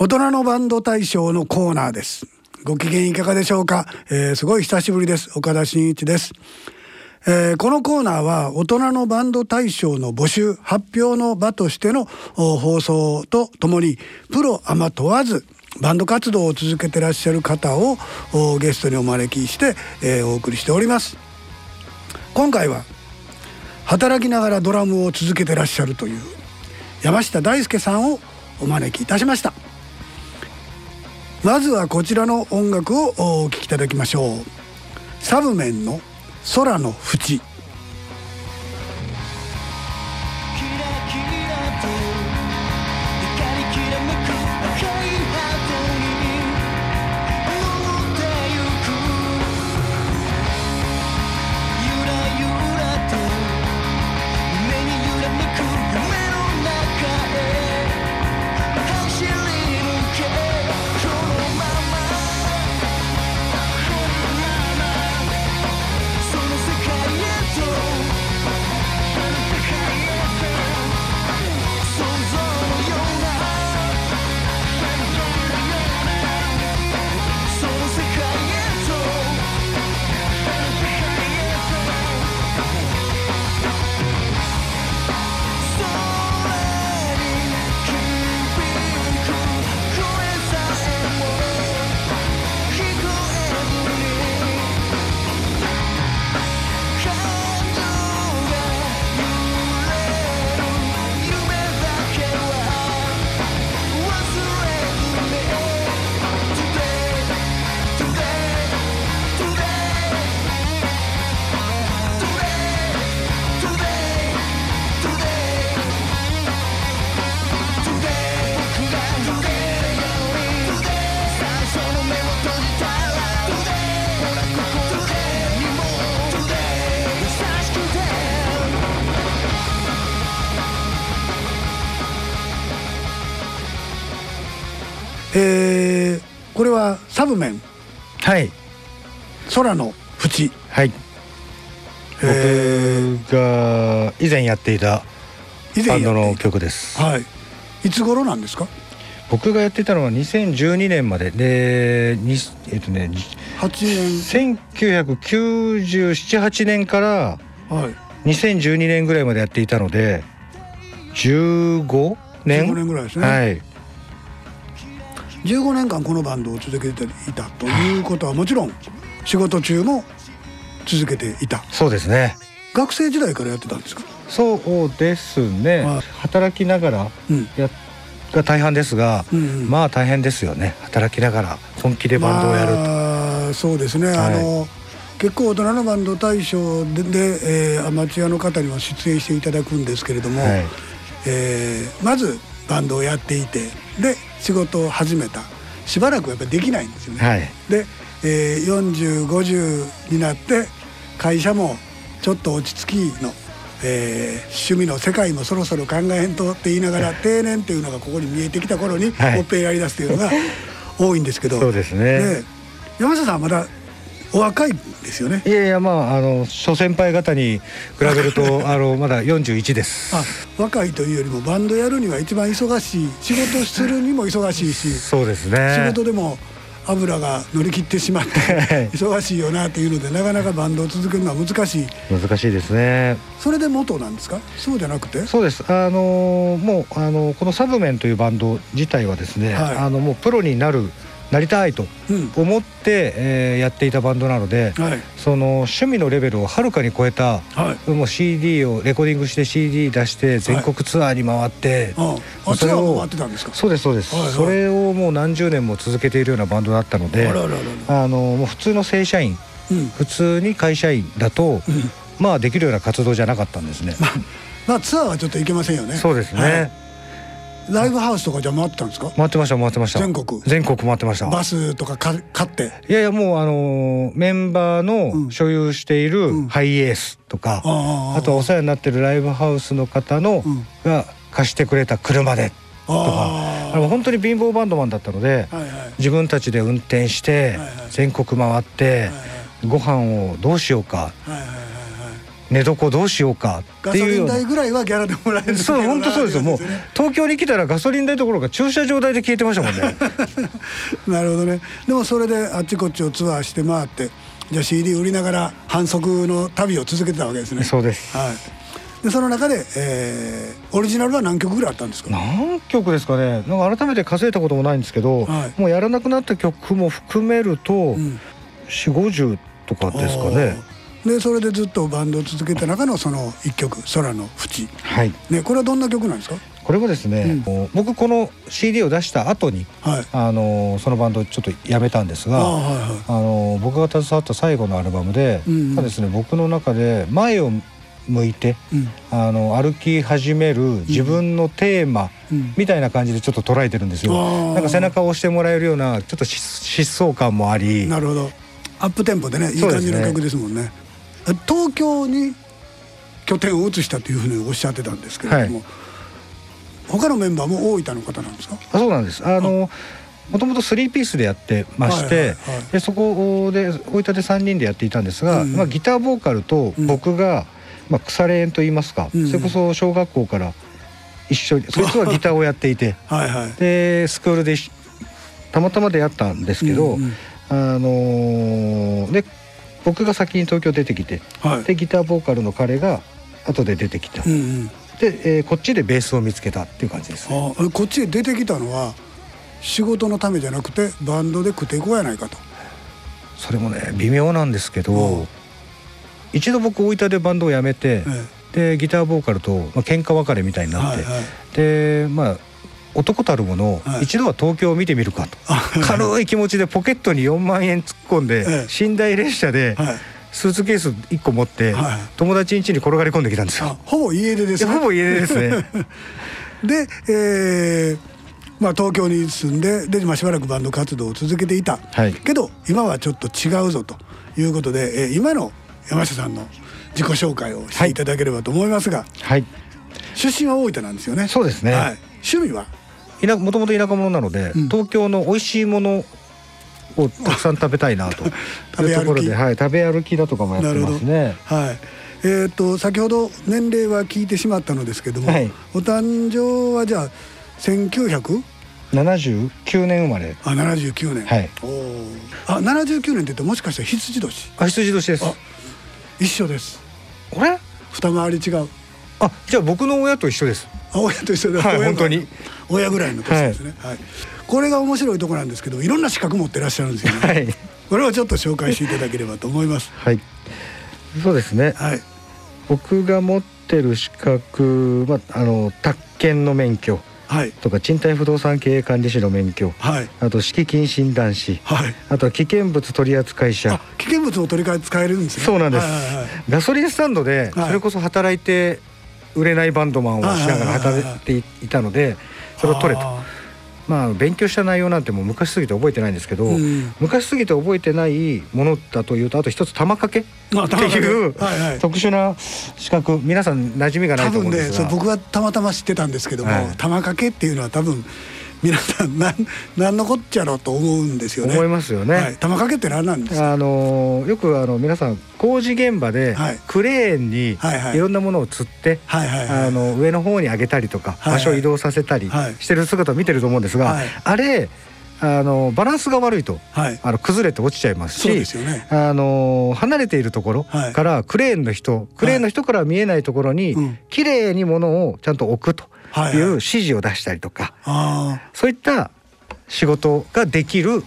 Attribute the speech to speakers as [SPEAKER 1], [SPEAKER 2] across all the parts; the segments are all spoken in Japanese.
[SPEAKER 1] 大人のバンド大賞のコーナーです。ご機嫌いかがでしょうか、えーすごい久しぶりです。岡田真一です。えーこのコーナーは大人のバンド大賞の募集発表の場としての放送とともにプロアマ問わずバンド活動を続けてらっしゃる方をゲストにお招きして、えーお送りしております。今回は働きながらドラムを続けてらっしゃるという山下大輔さんをお招きいたしましたまずはこちらの音楽をお聴きいただきましょう。サブメンの空の淵
[SPEAKER 2] え
[SPEAKER 1] ーこれはサブメン？
[SPEAKER 3] はい。
[SPEAKER 1] 空の淵
[SPEAKER 3] はい。
[SPEAKER 1] え
[SPEAKER 3] 僕が以前やっていた
[SPEAKER 1] 以
[SPEAKER 3] バンドの曲です。
[SPEAKER 1] はい。いつ頃なんですか？
[SPEAKER 3] 僕がやっていたのは2012年まで。でにえっとね
[SPEAKER 1] 8
[SPEAKER 3] 1997,8年から
[SPEAKER 1] 年はい。
[SPEAKER 3] 2012年ぐらいまでやっていたので15年
[SPEAKER 1] ？15年ぐらいですね。
[SPEAKER 3] はい
[SPEAKER 1] 15年間このバンドを続けていたということはもちろん仕事中も続けていた。
[SPEAKER 3] そうですね。
[SPEAKER 1] 学生時代からやってたんですか？
[SPEAKER 3] そうですね。
[SPEAKER 1] はい。
[SPEAKER 3] 働きながら
[SPEAKER 1] うん。
[SPEAKER 3] やが大半ですが、
[SPEAKER 1] うんうん。
[SPEAKER 3] まあ大変ですよね。働きながら本気でバンドをやると、
[SPEAKER 1] まあ、そうですね、
[SPEAKER 3] はい。
[SPEAKER 1] あの結構大人のバンド大賞でで、えーアマチュアの方には出演していただくんですけれども、
[SPEAKER 3] はい。
[SPEAKER 1] えーまずバンドをやっていてで仕事を始めた。しばらくやっぱりできないんですよね。
[SPEAKER 3] はい。
[SPEAKER 1] で、えー、4050になって会社もちょっと落ち着きの、えー趣味の世界もそろそろ考えへんとって言いながら定年っていうのがここに見えてきた頃に
[SPEAKER 3] はい。
[SPEAKER 1] オペやりだすというのが多いんですけど、
[SPEAKER 3] そうですね。
[SPEAKER 1] ね山下さんはまだお若いですよね。
[SPEAKER 3] い。やいやまああの諸先輩方に比べると あのまだ41です。
[SPEAKER 1] あ若いというよりもバンドやるには一番忙しい仕事するにも忙しいし
[SPEAKER 3] そうですね。
[SPEAKER 1] 仕事でも油が乗り切ってしまって 忙しいよなっていうのでなかなかバンドを続けるのは難しい。
[SPEAKER 3] 難しいですね。
[SPEAKER 1] それで元なんですか？そうじゃなくて？
[SPEAKER 3] そうです。あのもうあのこのサブメンというバンド自体はですね、
[SPEAKER 1] はい。
[SPEAKER 3] あのもうプロになるなりたいと
[SPEAKER 1] うん。
[SPEAKER 3] 思って、えーやっていたバンドなので、
[SPEAKER 1] はい。
[SPEAKER 3] その趣味のレベルをはるかに超えた
[SPEAKER 1] はい。
[SPEAKER 3] もう CD をレコーディングして CD 出して全国ツアーに回って、
[SPEAKER 1] ああ。
[SPEAKER 3] それを
[SPEAKER 1] ツアーも回ってたんですか？
[SPEAKER 3] そうですそうです、
[SPEAKER 1] はいはい。
[SPEAKER 3] それをもう何十年も続けているようなバンドだったので
[SPEAKER 1] あ
[SPEAKER 3] のもう普通の正社員
[SPEAKER 1] うん。
[SPEAKER 3] 普通に会社員だと、
[SPEAKER 1] うん。
[SPEAKER 3] まあできるような活動じゃなかったんですね。
[SPEAKER 1] まあツアーはちょっと行けませんよね。
[SPEAKER 3] そうですね、
[SPEAKER 1] はいライブハウスとかじゃ回ってたんですか？
[SPEAKER 3] 回ってました回ってました。
[SPEAKER 1] 全国？
[SPEAKER 3] 全国回ってました。
[SPEAKER 1] バスとかか買って？
[SPEAKER 3] いやいやもうあのーメンバー
[SPEAKER 1] うん。
[SPEAKER 3] の所有している
[SPEAKER 1] うん。
[SPEAKER 3] ハイエースとか、
[SPEAKER 1] ああ
[SPEAKER 3] あとはお世話になってるライブハウスの方の、
[SPEAKER 1] うん。
[SPEAKER 3] が貸してくれた車でとか
[SPEAKER 1] あ
[SPEAKER 3] あの本当に貧乏バンドマンだったので、
[SPEAKER 1] あはいはい。
[SPEAKER 3] 自分たちで運転して
[SPEAKER 1] はいはい。
[SPEAKER 3] 全国回って、
[SPEAKER 1] はいはい。
[SPEAKER 3] ご飯をどうしようか
[SPEAKER 1] はいはい
[SPEAKER 3] 寝床どうしようか
[SPEAKER 1] ガ
[SPEAKER 3] っていうような。
[SPEAKER 1] ソリン代ぐらいはギャラでもらえる
[SPEAKER 3] そう本当そうです。よもう東京に来たらガソリン代どころか駐車場代で消えてましたもんね。
[SPEAKER 1] なるほどね。でもそれであっちこっちをツアーして回ってじゃあ CD 売りながら反則の旅を続けてたわけですね。
[SPEAKER 3] そうです。
[SPEAKER 1] はい、でその中で、えーオリジナルは何曲ぐらいあったんですか？
[SPEAKER 3] 何曲ですかね。なんか改めて数えたこともないんですけど、
[SPEAKER 1] はい。
[SPEAKER 3] もうやらなくなった曲も含めると、
[SPEAKER 1] ん。
[SPEAKER 3] 4 5 0とかですかね
[SPEAKER 1] でそれでずっとバンドを続けた中のその一曲「空の淵
[SPEAKER 3] はい」
[SPEAKER 1] ねこれはどんな曲なんですか？
[SPEAKER 3] これはですね、僕この CD を出した後に
[SPEAKER 1] はい。
[SPEAKER 3] あのそのバンドをちょっとやめたんですが
[SPEAKER 1] ああはいはい。
[SPEAKER 3] あの僕が携わった最後のアルバムで、
[SPEAKER 1] うんうん。
[SPEAKER 3] まあですね、僕の中で前を向いて
[SPEAKER 1] うん。
[SPEAKER 3] あの歩き始める自分のテーマ
[SPEAKER 1] うん。
[SPEAKER 3] みたいな感じでちょっと捉えてるんですよ。
[SPEAKER 1] あー。
[SPEAKER 3] なんか背中を押してもらえるようなちょっと疾疾走感もあり。
[SPEAKER 1] なるほど。アップテンポでねいい感じの曲ですもんね東京に拠点を移したというふうにおっしゃってたんですけれども、
[SPEAKER 3] はい。
[SPEAKER 1] 他のメンバーも大分の方なんですか？
[SPEAKER 3] あそうなんです。あのもともと3ピースでやってまして、でそこで大分で3人でやっていたんですが、
[SPEAKER 1] うん
[SPEAKER 3] まあ、ギターボーカルと僕が、まあ、腐れ縁と言いますか、
[SPEAKER 1] うん
[SPEAKER 3] それこそ小学校から一緒にそいつはギターをやっていて
[SPEAKER 1] はいはい。
[SPEAKER 3] でスクールでしたまたま出会ったんですけど、
[SPEAKER 1] うんうん。
[SPEAKER 3] あのーで僕が先に東京出てきて
[SPEAKER 1] はい。
[SPEAKER 3] でギターボーカルの彼が後で出てきた、
[SPEAKER 1] うんうん。
[SPEAKER 3] で、えーこっちでベースを見つけたっていう感じですね。
[SPEAKER 1] こっちへ出てきたのは仕事のためじゃなくてバンドで食っていこうやないかと。
[SPEAKER 3] それもね微妙なんですけど、
[SPEAKER 1] うん。
[SPEAKER 3] 一度僕大分でバンドを辞めて、
[SPEAKER 1] え。
[SPEAKER 3] でギターボーカルと、まあ喧嘩別れみたいになって、
[SPEAKER 1] はいはい。
[SPEAKER 3] でまあ男たるもの、
[SPEAKER 1] はい。
[SPEAKER 3] 一度は東京を見てみるかと。軽い気持ちでポケットに4万円突っ込んで、
[SPEAKER 1] ええ。
[SPEAKER 3] 寝台列車で
[SPEAKER 1] はい。
[SPEAKER 3] スーツケース1個持って、
[SPEAKER 1] はい。
[SPEAKER 3] 友達ん家に転がり込んできたんです
[SPEAKER 1] あ
[SPEAKER 3] よ。
[SPEAKER 1] ほぼ家出ですね。
[SPEAKER 3] ほぼ家出ですね。
[SPEAKER 1] で、えーまあ、東京に住んでで、まあ、しばらくバンド活動を続けていた、
[SPEAKER 3] はい。
[SPEAKER 1] けど今はちょっと違うぞということで、えー今の山下さんの自己紹介をしていただければと思いますが、
[SPEAKER 3] はい。
[SPEAKER 1] 出身は大分なんですよね。
[SPEAKER 3] そうですね。
[SPEAKER 1] はい、趣味は？
[SPEAKER 3] 田もともと田舎者なので、
[SPEAKER 1] うん。
[SPEAKER 3] 東京の美味しいものをたくさん食べたいなと。いうところで、はい、食べ歩きだとかもやってますね。
[SPEAKER 1] はい。えー、と先ほど年齢は聞いてしまったのですけども、
[SPEAKER 3] はい。
[SPEAKER 1] お誕生はじゃあ1900
[SPEAKER 3] 79年生まれ。
[SPEAKER 1] あ79年、
[SPEAKER 3] はい。
[SPEAKER 1] おー。あ79年って言ってもしかしたら羊年？
[SPEAKER 3] あ、羊年です。
[SPEAKER 1] あ一緒です。
[SPEAKER 3] これ？
[SPEAKER 1] 二回り違う。
[SPEAKER 3] あ、じゃあ僕の親と一緒です。
[SPEAKER 1] あ親と一緒で、
[SPEAKER 3] はい
[SPEAKER 1] 親
[SPEAKER 3] 本当に。
[SPEAKER 1] 親ぐらいの年ですね、はい。これが面白いところなんですけどいろんな資格持ってらっしゃるんですよね、
[SPEAKER 3] はい。
[SPEAKER 1] これをちょっと紹介していただければと思います。
[SPEAKER 3] はい。そうですね。
[SPEAKER 1] はい。
[SPEAKER 3] 僕が持ってる資格、まああの宅建の免許
[SPEAKER 1] はい。
[SPEAKER 3] とか賃貸不動産経営管理士の免許、
[SPEAKER 1] はい。
[SPEAKER 3] あと敷金診断士、
[SPEAKER 1] はい。
[SPEAKER 3] あとは危険物取扱者。
[SPEAKER 1] あ。危険物を取り替え使えるんですね。
[SPEAKER 3] そうなんです、
[SPEAKER 1] はいはいはい。
[SPEAKER 3] ガソリンスタンドで
[SPEAKER 1] はい。
[SPEAKER 3] それこそ働いて売れないバンドマンをしながら働いていたのでそれを取れと。
[SPEAKER 1] あ
[SPEAKER 3] まあ勉強した内容なんてもう昔すぎて覚えてないんですけど、
[SPEAKER 1] うん。
[SPEAKER 3] 昔すぎて覚えてないものだというとあと一つ玉掛け
[SPEAKER 1] あ
[SPEAKER 3] っていう
[SPEAKER 1] はいはい。
[SPEAKER 3] 特殊な資格皆さん馴染みがない
[SPEAKER 1] 多分
[SPEAKER 3] と思うんですが。
[SPEAKER 1] ねそう僕はたまたま知ってたんですけども、
[SPEAKER 3] はい。
[SPEAKER 1] 玉掛けっていうのは多分皆さんなん何のこっちゃろと思うんですよね。
[SPEAKER 3] 思いますよね。
[SPEAKER 1] はい、玉掛けって何なんです。か
[SPEAKER 3] あのよくあの皆さん工事現場で
[SPEAKER 1] はい。
[SPEAKER 3] クレーンに
[SPEAKER 1] はいはい。
[SPEAKER 3] いろんなものを吊って、
[SPEAKER 1] はいはいはい。
[SPEAKER 3] あの上の方に上げたりとか、
[SPEAKER 1] はいはい。
[SPEAKER 3] 場所を移動させたり
[SPEAKER 1] はい。
[SPEAKER 3] してる姿を見てると思うんですが、
[SPEAKER 1] はい。
[SPEAKER 3] あれあのバランスが悪いと
[SPEAKER 1] はい。
[SPEAKER 3] あの崩れて落ちちゃいますしあの離れているところ
[SPEAKER 1] はい。
[SPEAKER 3] からクレーンの人、クレーンの人から見えないところに、
[SPEAKER 1] うん。
[SPEAKER 3] 綺麗に物をちゃんと置くと。
[SPEAKER 1] はいはい
[SPEAKER 3] い。う指示を出したりとか、
[SPEAKER 1] ああ
[SPEAKER 3] そういった仕事ができる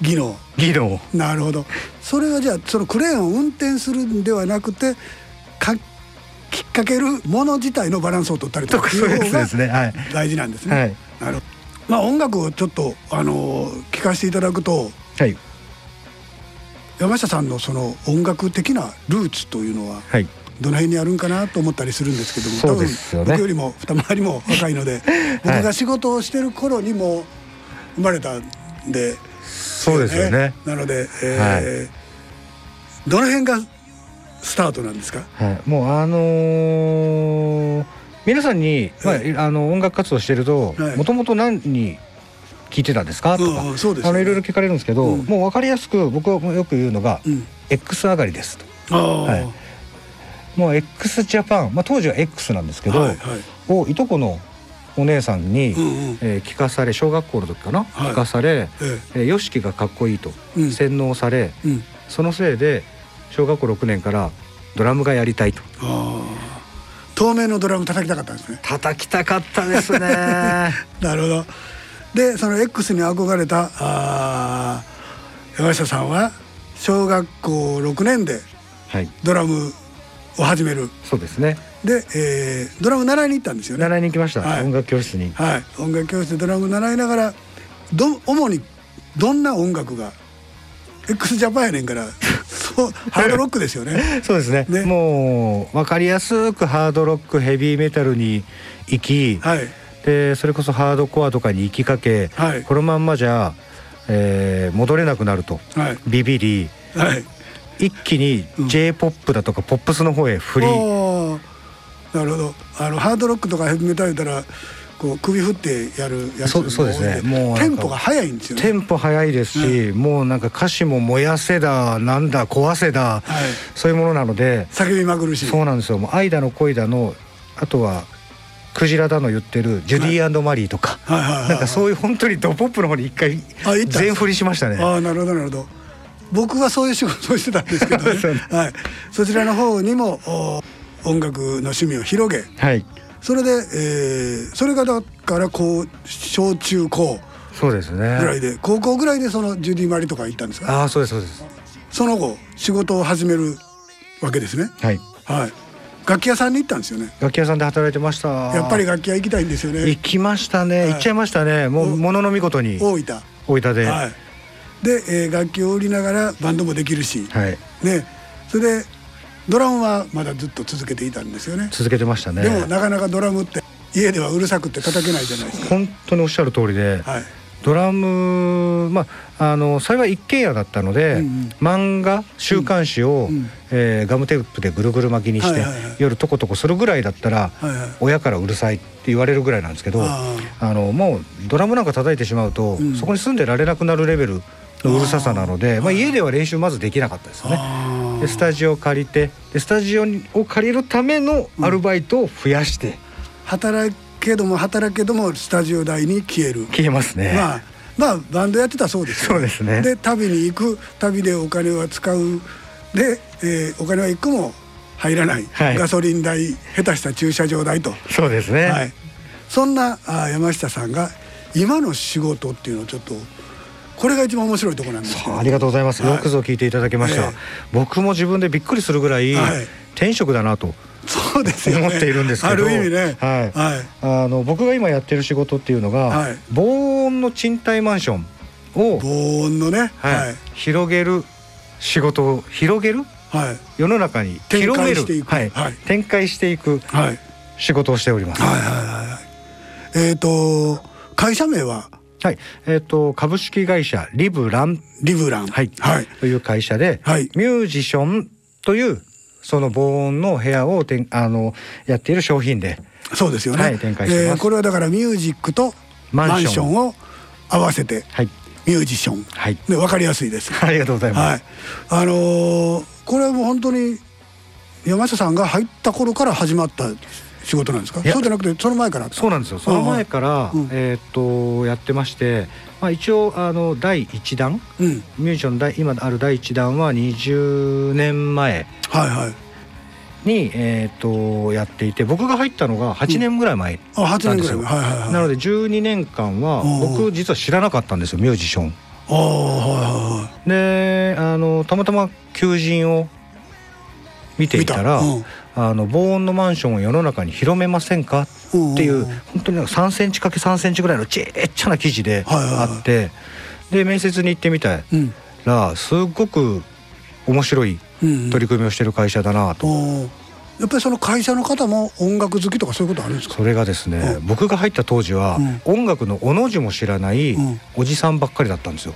[SPEAKER 1] 技能。
[SPEAKER 3] 技能。
[SPEAKER 1] なるほど。それはじゃあそのクレーンを運転するんではなくてかきっかけるもの自体のバランスを取ったりと
[SPEAKER 3] とか
[SPEAKER 1] かい
[SPEAKER 3] そういうやつ
[SPEAKER 1] う方が
[SPEAKER 3] ですね。はい。
[SPEAKER 1] 大事なんですね、
[SPEAKER 3] はい。
[SPEAKER 1] なるほど。まあ音楽をちょっとあの聞かせていただくと
[SPEAKER 3] はい。
[SPEAKER 1] 山下さんのその音楽的なルーツというのは
[SPEAKER 3] はい
[SPEAKER 1] どの辺にあるんかなと思ったりするんですけども
[SPEAKER 3] ね。
[SPEAKER 1] 多分僕よりも二回りも若いので、僕が仕事をしてる頃にも生まれたんで
[SPEAKER 3] そうですよね。
[SPEAKER 1] なので、えーどの辺がスタートなんですか？
[SPEAKER 3] はい、もうあのー皆さんに、まあ
[SPEAKER 1] え
[SPEAKER 3] あの音楽活動してると
[SPEAKER 1] はい。
[SPEAKER 3] もともと何に聞いてたんですか？とか、
[SPEAKER 1] うんね。
[SPEAKER 3] あのいろいろ聞かれるんですけど、
[SPEAKER 1] うん。
[SPEAKER 3] もう分かりやすく僕はよく言うのが、
[SPEAKER 1] うん。
[SPEAKER 3] X 上がりですと。はいもう x ジャパン、まあ、当時は X なんですけど、
[SPEAKER 1] はいはい。
[SPEAKER 3] をいとこのお姉さんに、
[SPEAKER 1] うんうん。
[SPEAKER 3] えー聞かされ小学校の時かな、
[SPEAKER 1] はい。
[SPEAKER 3] 聞かされ、
[SPEAKER 1] え
[SPEAKER 3] え。ー、YOSHIKI がかっこいいと、
[SPEAKER 1] うん。
[SPEAKER 3] 洗脳され
[SPEAKER 1] えうん。
[SPEAKER 3] そのせいで小学校6年からドラムがやりたいと。
[SPEAKER 1] 透明のドラム叩きたかったんですね。
[SPEAKER 3] 叩きたかったですね。
[SPEAKER 1] なるほど。でその X に憧れたあー山下さんは小学校6年で
[SPEAKER 3] はい。
[SPEAKER 1] ドラムを始める。
[SPEAKER 3] そうですね。
[SPEAKER 1] で、えードラム習いに行ったんですよね。
[SPEAKER 3] 習いに行きました、
[SPEAKER 1] はい。
[SPEAKER 3] 音楽教室に。
[SPEAKER 1] はい。音楽教室でドラム習いながらど主にどんな音楽が x ジャパンやねんから そうハードロックですよね。
[SPEAKER 3] そうですね。
[SPEAKER 1] ね。
[SPEAKER 3] もう分かりやすくハードロックヘビーメタルに行き、
[SPEAKER 1] はい。
[SPEAKER 3] でそれこそハードコアとかに行きかけ、
[SPEAKER 1] はい。
[SPEAKER 3] このまんまじゃ、えー戻れなくなると。
[SPEAKER 1] はい。
[SPEAKER 3] ビビり。
[SPEAKER 1] はい
[SPEAKER 3] 一気に j p o p だとかポップスの方へ振り、
[SPEAKER 1] おー。なるほど。あのハードロックとかヘビメタルたらこう首振ってやるやつ
[SPEAKER 3] そうそうですね。もう
[SPEAKER 1] テンポが速いんですよね。
[SPEAKER 3] テンポ速いですし、もうなんか歌詞も燃やせだなんだ壊せだ、
[SPEAKER 1] はい。
[SPEAKER 3] そういうものなので
[SPEAKER 1] 叫びまくるし。
[SPEAKER 3] そうなんですよ。もう愛だの恋だのあとはクジラだの言ってるジュディーマリーとか、
[SPEAKER 1] はい。
[SPEAKER 3] なんかそういう本当にドポップの方に一回全振りしましたね。
[SPEAKER 1] ああなるほどなるほど僕はそういう仕事をしてたんですけど、ね。はい、そちらの方にもお音楽の趣味を広げ。
[SPEAKER 3] はい。
[SPEAKER 1] それで、えーそれがだからこう小中高
[SPEAKER 3] そうですね。
[SPEAKER 1] ぐらいで、高校ぐらいでそのジュディ・マリとか行ったんですか？
[SPEAKER 3] ああそうですそうです。
[SPEAKER 1] その後仕事を始めるわけですね。
[SPEAKER 3] はい。
[SPEAKER 1] はい。楽器屋さんに行ったんですよね。
[SPEAKER 3] 楽器屋さんで働いてました。
[SPEAKER 1] やっぱり楽器屋行きたいんですよね。
[SPEAKER 3] 行きましたね、
[SPEAKER 1] はい。
[SPEAKER 3] 行っちゃいましたね。も
[SPEAKER 1] お
[SPEAKER 3] うものの見事に
[SPEAKER 1] 大分。
[SPEAKER 3] 大分で。
[SPEAKER 1] はいで、えー楽器を売りながらバンドもできるし、
[SPEAKER 3] はい。
[SPEAKER 1] ね。それでドラムはまだずっと続けていたんですよね。
[SPEAKER 3] 続けてましたね。
[SPEAKER 1] でもなかなかドラムって家ではうるさくって叩けないじゃないですか。
[SPEAKER 3] 本当におっしゃる通りで、
[SPEAKER 1] はい。
[SPEAKER 3] ドラムまああの幸い一軒家だったので、
[SPEAKER 1] うんうん。
[SPEAKER 3] 漫画週刊誌を、
[SPEAKER 1] うん
[SPEAKER 3] えーガムテープでぐるぐる巻きにして、
[SPEAKER 1] はいはいはい。
[SPEAKER 3] 夜トコトコするぐらいだったら、
[SPEAKER 1] はいはい。
[SPEAKER 3] 親からうるさいって言われるぐらいなんですけど
[SPEAKER 1] あ
[SPEAKER 3] あのもうドラムなんか叩いてしまうと、
[SPEAKER 1] うん。
[SPEAKER 3] そこに住んでられなくなるレベルのうるささなのでまあ、家では練習まずできなかったですよね。
[SPEAKER 1] あ
[SPEAKER 3] でスタジオを借りてでスタジオを借りるためのアルバイトを増やして。
[SPEAKER 1] 働けども働けどもスタジオ代に消える。
[SPEAKER 3] 消えますね。
[SPEAKER 1] まあまあバンドやってたそうですよ
[SPEAKER 3] そうですね。
[SPEAKER 1] で旅に行く旅でお金は使う。で、えーお金は一個も入らない、
[SPEAKER 3] はい。
[SPEAKER 1] ガソリン代下手した駐車場代と、
[SPEAKER 3] そうですね。
[SPEAKER 1] はい、そんなあ山下さんが今の仕事っていうのをちょっとこれが一番面白いところなんです
[SPEAKER 3] ありがとうございます。
[SPEAKER 1] はい。
[SPEAKER 3] よくぞ聞いていただきました。
[SPEAKER 1] ええ。
[SPEAKER 3] 僕も自分でびっくりするぐらい、
[SPEAKER 1] はい。
[SPEAKER 3] 転職だなと
[SPEAKER 1] そうですよね。
[SPEAKER 3] 思っているんですけど、
[SPEAKER 1] ある意味ね。
[SPEAKER 3] はい。
[SPEAKER 1] はい。
[SPEAKER 3] あの僕が今やってる仕事っていうのが、
[SPEAKER 1] はい。
[SPEAKER 3] 防音の賃貸マンションを、
[SPEAKER 1] 防音のね。
[SPEAKER 3] はい。
[SPEAKER 1] はい。
[SPEAKER 3] 広げる仕事を広げる？
[SPEAKER 1] はい。
[SPEAKER 3] 世の中に
[SPEAKER 1] 展
[SPEAKER 3] 広める。
[SPEAKER 1] 開していく。
[SPEAKER 3] はい。
[SPEAKER 1] はい。
[SPEAKER 3] 展開していく
[SPEAKER 1] はい。はい
[SPEAKER 3] 仕事をしております。
[SPEAKER 1] はいはいはいえっ、と会社名は？
[SPEAKER 3] はい、えっ、と株式会社リブラン。
[SPEAKER 1] リブラン。
[SPEAKER 3] はい、
[SPEAKER 1] はい。
[SPEAKER 3] という会社で、
[SPEAKER 1] はい。
[SPEAKER 3] ミュージションというその防音の部屋をてんあのやっている商品で、
[SPEAKER 1] そうですよね、
[SPEAKER 3] はい展開してます。
[SPEAKER 1] えーこれはだからミュージックとマン
[SPEAKER 3] ション。
[SPEAKER 1] を合わせて
[SPEAKER 3] はい、
[SPEAKER 1] ミュージション、
[SPEAKER 3] はい、
[SPEAKER 1] ね、分かりやすいです。
[SPEAKER 3] ありがとうございます。
[SPEAKER 1] はい、あのーこれはもう本当に山下さんが入った頃から始まった仕事なんですか？そうじゃなくてその前から？
[SPEAKER 3] そうなんですよ。その前から、
[SPEAKER 1] うん。
[SPEAKER 3] えーっとやってまして、まあ一応あの第一弾
[SPEAKER 1] うん。
[SPEAKER 3] ミュージション今ある第一弾は20年前
[SPEAKER 1] はいはい。
[SPEAKER 3] にえーっとやっていて、僕が入ったのが8年ぐらい前
[SPEAKER 1] あ8
[SPEAKER 3] なん。ですよ。
[SPEAKER 1] 年ぐらい前。はいはいはい。
[SPEAKER 3] なので12年間は
[SPEAKER 1] うん
[SPEAKER 3] 僕実は知らなかったんですよミュージション。
[SPEAKER 1] ああはいは
[SPEAKER 3] であのたまたま求人を見ていたら、
[SPEAKER 1] うん
[SPEAKER 3] あの防音のマンションを世の中に広めませんか？っていう、本当になんか3センチかけ3センチぐらいのちっちゃな記事であって、で面接に行ってみたらすっごく面白い
[SPEAKER 1] うん
[SPEAKER 3] 取り組みをしてる会社だなと。
[SPEAKER 1] やっぱりその会社の方も音楽好きとかそういうことあるんですか？
[SPEAKER 3] それがですね、
[SPEAKER 1] うん。
[SPEAKER 3] 僕が入った当時は、
[SPEAKER 1] う
[SPEAKER 3] 音楽のおの字も知らない
[SPEAKER 1] うん。
[SPEAKER 3] おじさんばっかりだったんですよ。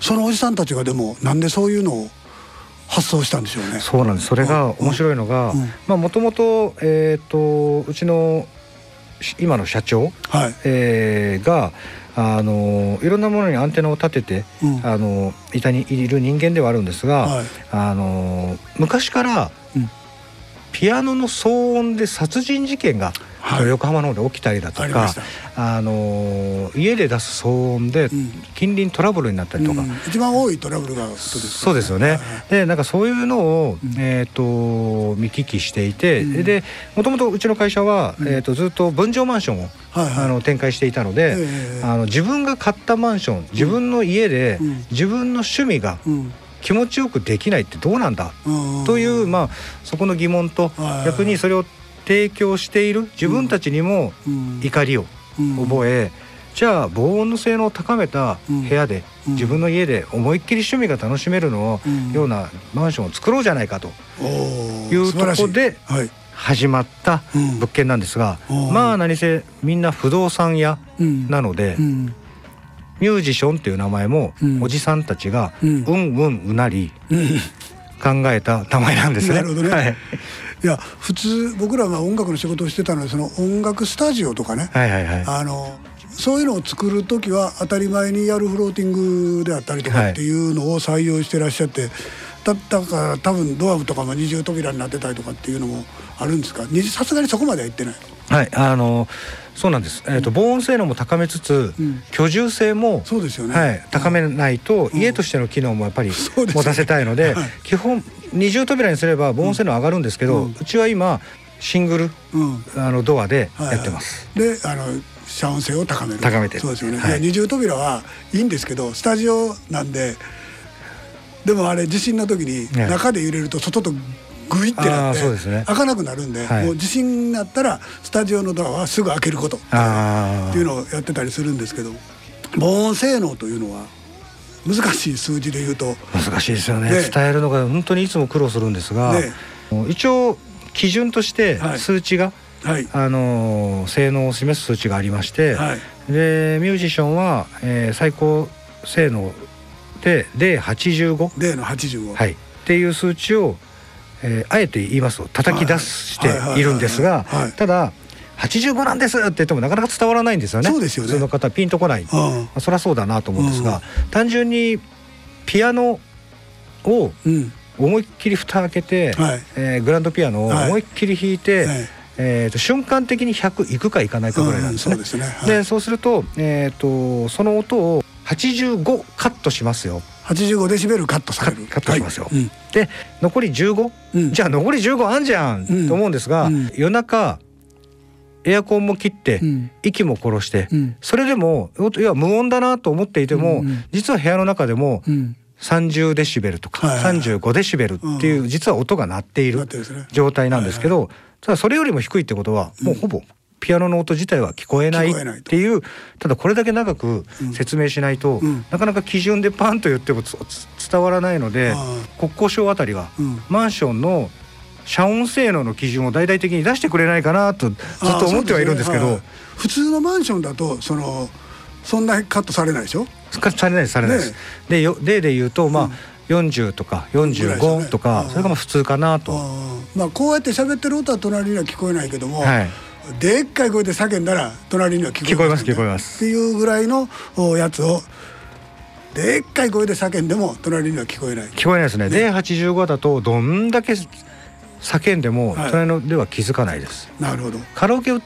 [SPEAKER 1] そのおじさんたちがでもなんでそういうのを発想したんでしょうね。
[SPEAKER 3] そうなんです。それが面白いのが
[SPEAKER 1] うん。
[SPEAKER 3] まあもともとえっ、とうちのし今の社長、
[SPEAKER 1] はい。
[SPEAKER 3] えーがあのいろんなものにアンテナを立てて、
[SPEAKER 1] うん。
[SPEAKER 3] あのいたにいる人間ではあるんですが、
[SPEAKER 1] はい。
[SPEAKER 3] あの昔から
[SPEAKER 1] うん。
[SPEAKER 3] ピアノの騒音で殺人事件が、
[SPEAKER 1] はい。
[SPEAKER 3] 横浜の方で起きた。りだとか
[SPEAKER 1] あ
[SPEAKER 3] のー家で出す騒音で
[SPEAKER 1] ん。
[SPEAKER 3] 近隣トラブルになったりとか、
[SPEAKER 1] うん。一番多いトラブルが
[SPEAKER 3] そうですよね。でなんかそういうのを、えっ、と見聞きしていて、
[SPEAKER 1] うん。
[SPEAKER 3] でもともとうちの会社は、
[SPEAKER 1] うん。
[SPEAKER 3] えっ、とずっと分譲マンションを、
[SPEAKER 1] はいはい。
[SPEAKER 3] あの展開していたので、
[SPEAKER 1] ええ
[SPEAKER 3] あの自分が買ったマンション自分の家で、
[SPEAKER 1] うん。
[SPEAKER 3] 自分の趣味が
[SPEAKER 1] うん。
[SPEAKER 3] 気持ちよくできないってどうなんだ、
[SPEAKER 1] うん。
[SPEAKER 3] というまあそこの疑問と、
[SPEAKER 1] はいはい。
[SPEAKER 3] 逆にそれを提供している自分たちにも
[SPEAKER 1] うん。
[SPEAKER 3] 怒りを
[SPEAKER 1] うん。
[SPEAKER 3] 覚え、じゃあ防音の性能を高めた部屋で、
[SPEAKER 1] うん。
[SPEAKER 3] 自分の家で思いっきり趣味が楽しめるのようなマンションを作ろうじゃないかというとこで
[SPEAKER 1] はい。
[SPEAKER 3] 始まった
[SPEAKER 1] うん。
[SPEAKER 3] 物件なんですが、まあ何せみんな不動産屋
[SPEAKER 1] うん。
[SPEAKER 3] なので、
[SPEAKER 1] うん。
[SPEAKER 3] ミュージションっていう名前も、
[SPEAKER 1] うん。
[SPEAKER 3] おじさんたちが、
[SPEAKER 1] う
[SPEAKER 3] うんん、うんうなり
[SPEAKER 1] うん。
[SPEAKER 3] 考えた名前なんですね。
[SPEAKER 1] なるほどね。
[SPEAKER 3] はい、
[SPEAKER 1] いや普通僕らは音楽の仕事をしてたのでその音楽スタジオとかね、
[SPEAKER 3] はいはいはい。
[SPEAKER 1] あのそういうのを作る時は当たり前にやるフローティングであったりと
[SPEAKER 3] はい
[SPEAKER 1] かっていうのを採用してらっしゃって、だだから多分ドアとかも二重扉になってたりとかっていうのもあるんですか？にさすがにそこまでは言ってない。
[SPEAKER 3] はい、あのそうなんです。えっ、と防音性能も高めつつ、
[SPEAKER 1] うん。
[SPEAKER 3] 居住性も
[SPEAKER 1] そうですよね。
[SPEAKER 3] はい、高めないと、
[SPEAKER 1] うん。
[SPEAKER 3] 家としての機能もやっぱり持たせたいので、
[SPEAKER 1] はい。
[SPEAKER 3] 基本二重扉にすれば防音性能上がるんですけど、
[SPEAKER 1] う
[SPEAKER 3] うん。ちは今シングル
[SPEAKER 1] うん。
[SPEAKER 3] あのドアで
[SPEAKER 1] はい。はい
[SPEAKER 3] やってます。
[SPEAKER 1] であの遮音性を高める。
[SPEAKER 3] 高めて。る
[SPEAKER 1] そうですよね、
[SPEAKER 3] はい。
[SPEAKER 1] 二重扉はいいんですけどスタジオなんででもあれ地震の時に
[SPEAKER 3] ね
[SPEAKER 1] 中で揺れると外とグイってなって、
[SPEAKER 3] ね。
[SPEAKER 1] 開かなくなるんで、
[SPEAKER 3] はい。
[SPEAKER 1] もう地震になったらスタジオのドアはすぐ開けること
[SPEAKER 3] あ
[SPEAKER 1] っていうのをやってたりするんですけど防音性能というのは難しい数字で言うと
[SPEAKER 3] 難しいですよね。
[SPEAKER 1] ね。
[SPEAKER 3] 伝えるのが本当にいつも苦労するんですが、
[SPEAKER 1] ね。
[SPEAKER 3] 一応基準として
[SPEAKER 1] はい。
[SPEAKER 3] 数値が、
[SPEAKER 1] はい。
[SPEAKER 3] あの性能を示す数値がありまして、
[SPEAKER 1] はい。
[SPEAKER 3] でミュージシャンは、えー最高性能で D85、
[SPEAKER 1] 例の85、
[SPEAKER 3] はい、っていう数値を、えーあえて言いますと叩き出してい。るんですがただ85なんですって言ってもなかなか伝わらないんですよね。
[SPEAKER 1] そうですよね。
[SPEAKER 3] 普通の方ピンとこない、ま
[SPEAKER 1] うん。
[SPEAKER 3] あ、そりゃそうだなと思うんですが、単純にピアノを
[SPEAKER 1] うん。
[SPEAKER 3] 思いっきり蓋開けて、
[SPEAKER 1] はい。
[SPEAKER 3] えーグランドピアノを
[SPEAKER 1] はい。
[SPEAKER 3] 思いっきり弾いて、
[SPEAKER 1] はい。
[SPEAKER 3] えー、と瞬間的に100いくかいかないかぐらいなんですね。
[SPEAKER 1] うんそうですね。はい。
[SPEAKER 3] でそうすると,、えー、とその音を85カットしますよ。
[SPEAKER 1] 85デシベルカットされる。
[SPEAKER 3] カットしますよ。
[SPEAKER 1] はい。うん。
[SPEAKER 3] で残り15、
[SPEAKER 1] うん。
[SPEAKER 3] じゃあ残り15あんじゃん、
[SPEAKER 1] うん
[SPEAKER 3] と思うんですが、
[SPEAKER 1] うん。
[SPEAKER 3] 夜中エアコンも切って、
[SPEAKER 1] うん。
[SPEAKER 3] 息も殺して、
[SPEAKER 1] うん。
[SPEAKER 3] それでもいや無音だなと思っていても、
[SPEAKER 1] うん。うん
[SPEAKER 3] 実は部屋の中でも
[SPEAKER 1] うん。
[SPEAKER 3] 30デシベルとか
[SPEAKER 1] はいはいはい。
[SPEAKER 3] 35デシベルっていう実は音が鳴っている状態なんですけど、ただそれよりも低いってことはもうほぼピアノの音自体は聞こえないっていうただこれだけ長く説明しないと、
[SPEAKER 1] うん。
[SPEAKER 3] なかなか基準でパンと言っても伝わらないので
[SPEAKER 1] あ
[SPEAKER 3] 国交省あたりが
[SPEAKER 1] うん。
[SPEAKER 3] マンションの遮音性能の基準を大々的に出してくれないかなとずっと思ってはいるんですけど
[SPEAKER 1] 普通のマンションだとそのそんなカットされないでしょ？
[SPEAKER 3] 使されないされないです。
[SPEAKER 1] ね
[SPEAKER 3] でよ例で言うとまあ、40とか
[SPEAKER 1] ぐらいですよ
[SPEAKER 3] 45
[SPEAKER 1] ね
[SPEAKER 3] とか、
[SPEAKER 1] うん。
[SPEAKER 3] それがまあ普通かなと。
[SPEAKER 1] まあこうやって喋ってる音は隣には聞こえないけども、
[SPEAKER 3] はい
[SPEAKER 1] でっかい声で叫んだら隣には
[SPEAKER 3] 聞こえます聞こえます
[SPEAKER 1] っていうぐらいのおやつをでっかい声で叫んでも隣には聞こえない。
[SPEAKER 3] 聞こえないですね。で85だとどんだけ叫んでも
[SPEAKER 1] はい。
[SPEAKER 3] 隣のでは気づかないです。
[SPEAKER 1] なるほど。
[SPEAKER 3] カラオケを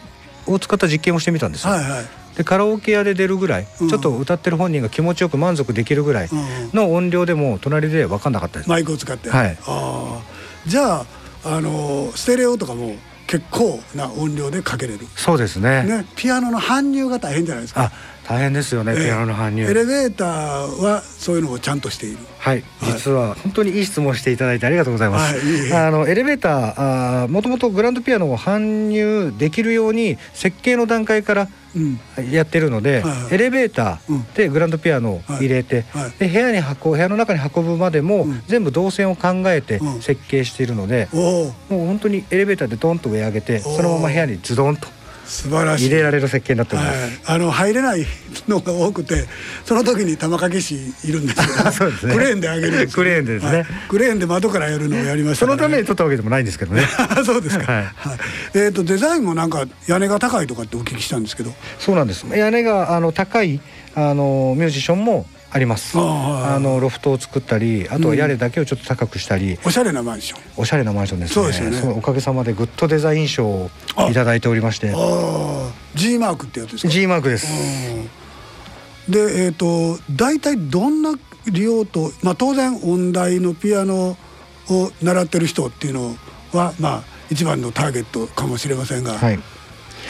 [SPEAKER 3] を使った実験をしてみたんですよ。
[SPEAKER 1] はいはい。
[SPEAKER 3] でカラオケ屋で出るぐらい、
[SPEAKER 1] うん。
[SPEAKER 3] ちょっと歌ってる本人が気持ちよく満足できるぐらい
[SPEAKER 1] うん
[SPEAKER 3] の音量でも隣で分かんなかったです。
[SPEAKER 1] マイクを使って、
[SPEAKER 3] はい。
[SPEAKER 1] あー。じゃああのステレオとかも結構な音量でかけれる、
[SPEAKER 3] そうですね。
[SPEAKER 1] ね、ピアノの搬入が大変じゃないですか。
[SPEAKER 3] あ大変ですよね、
[SPEAKER 1] ええ。
[SPEAKER 3] ピアノの搬入。
[SPEAKER 1] エレベーターはそういうのをちゃんとしている。
[SPEAKER 3] はい、実は本当にいい質問していただいてありがとうございます。
[SPEAKER 1] はい
[SPEAKER 3] あのエレベーターもともとグランドピアノを搬入できるように設計の段階から
[SPEAKER 1] うん
[SPEAKER 3] やってるので、エレベータ
[SPEAKER 1] うん。
[SPEAKER 3] ーでグランドピアノを入れて、で部屋に運ぶ部屋の中に運ぶまでも、
[SPEAKER 1] うん。
[SPEAKER 3] 全部動線を考えて
[SPEAKER 1] うん。
[SPEAKER 3] 設計しているので、もう本当にエレベーターでドンと上上げてそのまま部屋にズドンと
[SPEAKER 1] 素晴らしい。
[SPEAKER 3] 入れられる設計になってます。
[SPEAKER 1] はい、あの入れないのが多くてその時に玉掛師いるんですよ
[SPEAKER 3] そうですね。
[SPEAKER 1] クレーンで上げるんですよ。
[SPEAKER 3] クレーンでですね。
[SPEAKER 1] はい。クレーンで窓からやるのをやりました。
[SPEAKER 3] そのため
[SPEAKER 1] に
[SPEAKER 3] に撮ったわけでもないんですけどね。
[SPEAKER 1] そうですか、
[SPEAKER 3] はい。
[SPEAKER 1] はい。えっ、とデザインもなんか屋根が高いとかってお聞きしたんですけど。
[SPEAKER 3] そうなんです。屋根があの高いあのミュージシャンもあります。
[SPEAKER 1] あ
[SPEAKER 3] のロフトを作ったりあとは屋根だけをちょっと高くしたり、
[SPEAKER 1] おしゃれなマンション。
[SPEAKER 3] おしゃれなマンションですね。
[SPEAKER 1] そうですよね。
[SPEAKER 3] おかげさまでグッドデザイン賞をいただいておりまして。
[SPEAKER 1] ああ G マークってやつですか
[SPEAKER 3] ？G マークです、
[SPEAKER 1] でえっ、と大体どんな利用と、まあ、当然音大のピアノを習ってる人っていうのはまあ一番のターゲットかもしれませんが、
[SPEAKER 3] はい。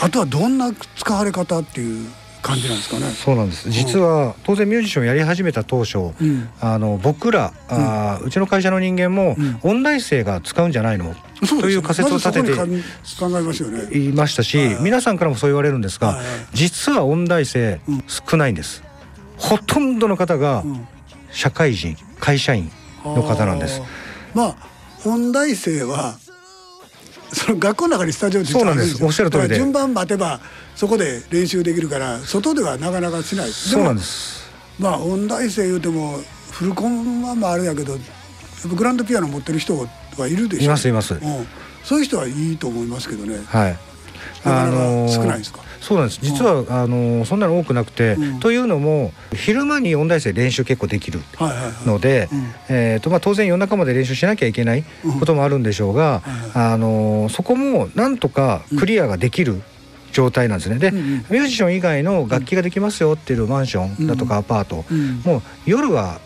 [SPEAKER 1] あとはどんな使われ方っていう感じなんですかね。
[SPEAKER 3] そうなんです。実は当然ミュージシャンをやり始めた当初、
[SPEAKER 1] うん。
[SPEAKER 3] あの僕らあー、うちの会社の人間も、
[SPEAKER 1] うん。
[SPEAKER 3] 音大生が使うんじゃないの？という仮説を立てて。いましたし、皆さんからもそう言われるんですが、実は音大生
[SPEAKER 1] うん。
[SPEAKER 3] 少ないんです、ほとんどの方が
[SPEAKER 1] うん。
[SPEAKER 3] 社会人会社員の方なんです。
[SPEAKER 1] まあ音大生はその学校の中にスタジオ実はあんよ
[SPEAKER 3] そうなんですおっしゃる通り
[SPEAKER 1] 順番待てばそこで練習できるから外ではなかなかしない。
[SPEAKER 3] そうなん
[SPEAKER 1] で
[SPEAKER 3] です
[SPEAKER 1] もまあ音大生言うてもフルコンはまああれだけどグランドピアノ持ってる人はいるでしょ。
[SPEAKER 3] いますいます。
[SPEAKER 1] うん、そういう人はいいと思いますけどね。
[SPEAKER 3] はい。
[SPEAKER 1] なかなか少ないですか、
[SPEAKER 3] そうなんです。実は、あのーそんなの多くなくて、
[SPEAKER 1] うん。
[SPEAKER 3] というのも昼間に音大生練習結構できるので、当然夜中まで練習しなきゃいけないこともあるんでしょうが、あのーそこもなんとかクリアができる状態なんですね。で、ミュージシャン以外の楽器ができますよっていうマンションだとかアパート、
[SPEAKER 1] うん。
[SPEAKER 3] もう夜は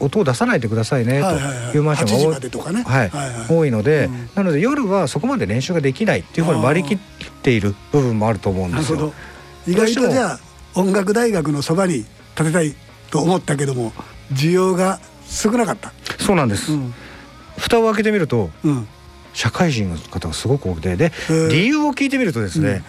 [SPEAKER 3] 音を出さないでくださいねというマンション
[SPEAKER 1] 8時
[SPEAKER 3] が多い。はい多いので、
[SPEAKER 1] うん。
[SPEAKER 3] なので夜はそこまで練習ができないっていうふうに割り切っている部分もあると思うんですよ。
[SPEAKER 1] 意外とじゃあ音楽大学のそばに建てたいと思ったけども需要が少なかった。
[SPEAKER 3] そうなんです、
[SPEAKER 1] うん。
[SPEAKER 3] 蓋を開けてみると
[SPEAKER 1] うん。
[SPEAKER 3] 社会人の方がすごく多くて。で
[SPEAKER 1] ー。
[SPEAKER 3] 理由を聞いてみるとですね、
[SPEAKER 1] うん